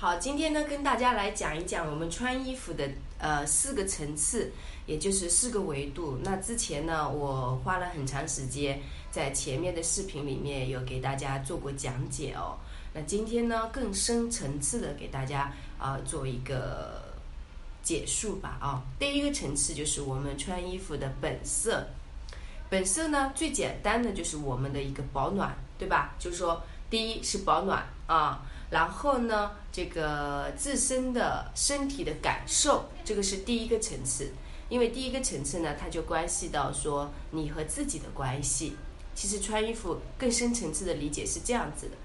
好，今天呢，跟大家来讲一讲我们穿衣服的呃四个层次，也就是四个维度。那之前呢，我花了很长时间在前面的视频里面有给大家做过讲解哦。那今天呢，更深层次的给大家啊做一个解述吧啊。第一个层次就是我们穿衣服的本色，本色呢最简单的就是我们的一个保暖，对吧？就是说，第一是保暖啊。然后呢，这个自身的身体的感受，这个是第一个层次。因为第一个层次呢，它就关系到说你和自己的关系。其实穿衣服更深层次的理解是这样子的。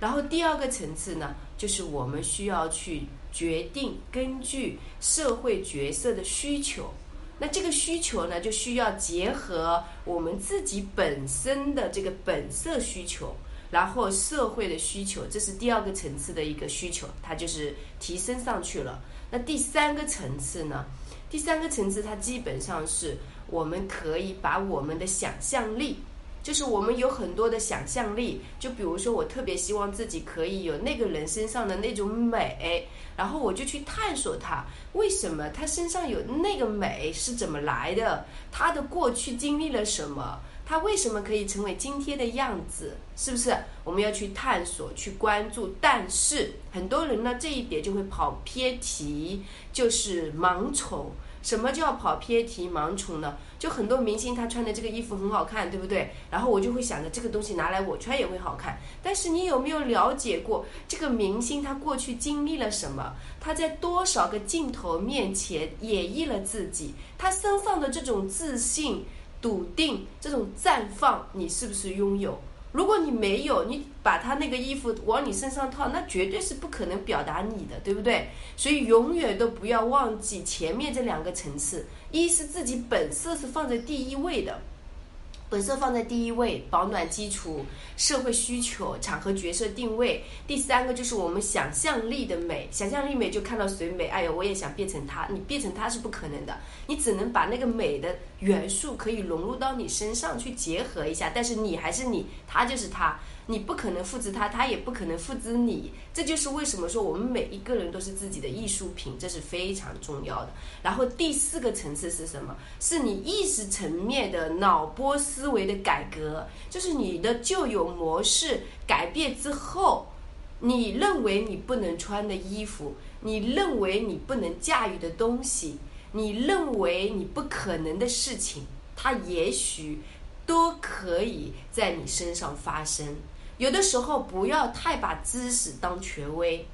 然后第二个层次呢，就是我们需要去决定根据社会角色的需求。那这个需求呢，就需要结合我们自己本身的这个本色需求。然后社会的需求，这是第二个层次的一个需求，它就是提升上去了。那第三个层次呢？第三个层次它基本上是我们可以把我们的想象力，就是我们有很多的想象力，就比如说我特别希望自己可以有那个人身上的那种美，然后我就去探索他为什么他身上有那个美是怎么来的，他的过去经历了什么。他为什么可以成为今天的样子？是不是我们要去探索、去关注？但是很多人呢，这一点就会跑偏题，就是盲从。什么叫跑偏题、盲从呢？就很多明星他穿的这个衣服很好看，对不对？然后我就会想着这个东西拿来我穿也会好看。但是你有没有了解过这个明星他过去经历了什么？他在多少个镜头面前演绎了自己？他身上的这种自信。笃定这种绽放，你是不是拥有？如果你没有，你把他那个衣服往你身上套，那绝对是不可能表达你的，对不对？所以永远都不要忘记前面这两个层次，一是自己本色是放在第一位的。本色放在第一位，保暖基础、社会需求、场合角色定位。第三个就是我们想象力的美，想象力美就看到谁美，哎呦，我也想变成他。你变成他是不可能的，你只能把那个美的元素可以融入到你身上去结合一下，但是你还是你，他就是他。你不可能复制他，他也不可能复制你，这就是为什么说我们每一个人都是自己的艺术品，这是非常重要的。然后第四个层次是什么？是你意识层面的脑波思维的改革，就是你的旧有模式改变之后，你认为你不能穿的衣服，你认为你不能驾驭的东西，你认为你不可能的事情，它也许都可以在你身上发生。有的时候不要太把知识当权威，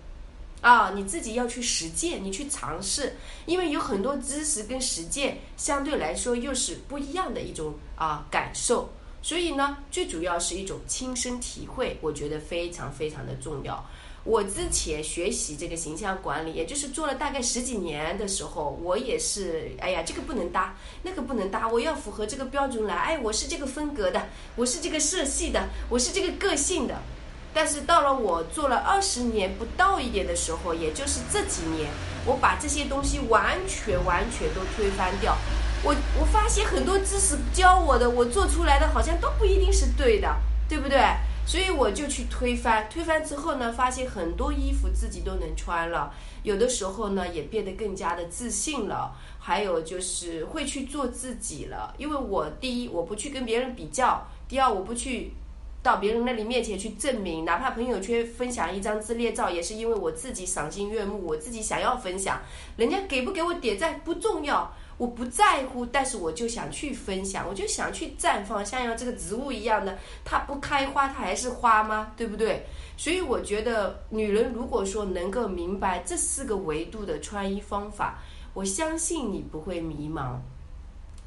啊，你自己要去实践，你去尝试，因为有很多知识跟实践相对来说又是不一样的一种啊感受，所以呢，最主要是一种亲身体会，我觉得非常非常的重要。我之前学习这个形象管理，也就是做了大概十几年的时候，我也是，哎呀，这个不能搭，那个不能搭，我要符合这个标准来，哎，我是这个风格的，我是这个色系的，我是这个个性的。但是到了我做了二十年不到一点的时候，也就是这几年，我把这些东西完全完全都推翻掉。我我发现很多知识教我的，我做出来的好像都不一定是对的，对不对？所以我就去推翻，推翻之后呢，发现很多衣服自己都能穿了，有的时候呢也变得更加的自信了，还有就是会去做自己了。因为我第一我不去跟别人比较，第二我不去到别人那里面前去证明，哪怕朋友圈分享一张自恋照，也是因为我自己赏心悦目，我自己想要分享，人家给不给我点赞不重要。我不在乎，但是我就想去分享，我就想去绽放，像像这个植物一样的，它不开花，它还是花吗？对不对？所以我觉得，女人如果说能够明白这四个维度的穿衣方法，我相信你不会迷茫。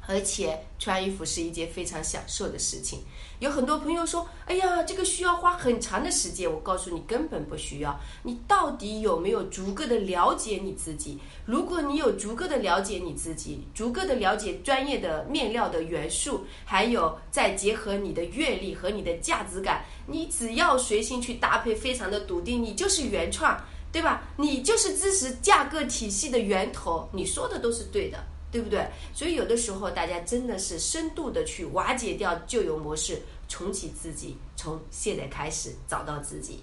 而且穿衣服是一件非常享受的事情。有很多朋友说：“哎呀，这个需要花很长的时间。”我告诉你，根本不需要。你到底有没有足够的了解你自己？如果你有足够的了解你自己，足够的了解专业的面料的元素，还有再结合你的阅历和你的价值感，你只要随心去搭配，非常的笃定，你就是原创，对吧？你就是知识架构体系的源头，你说的都是对的。对不对？所以有的时候大家真的是深度的去瓦解掉旧有模式，重启自己，从现在开始找到自己。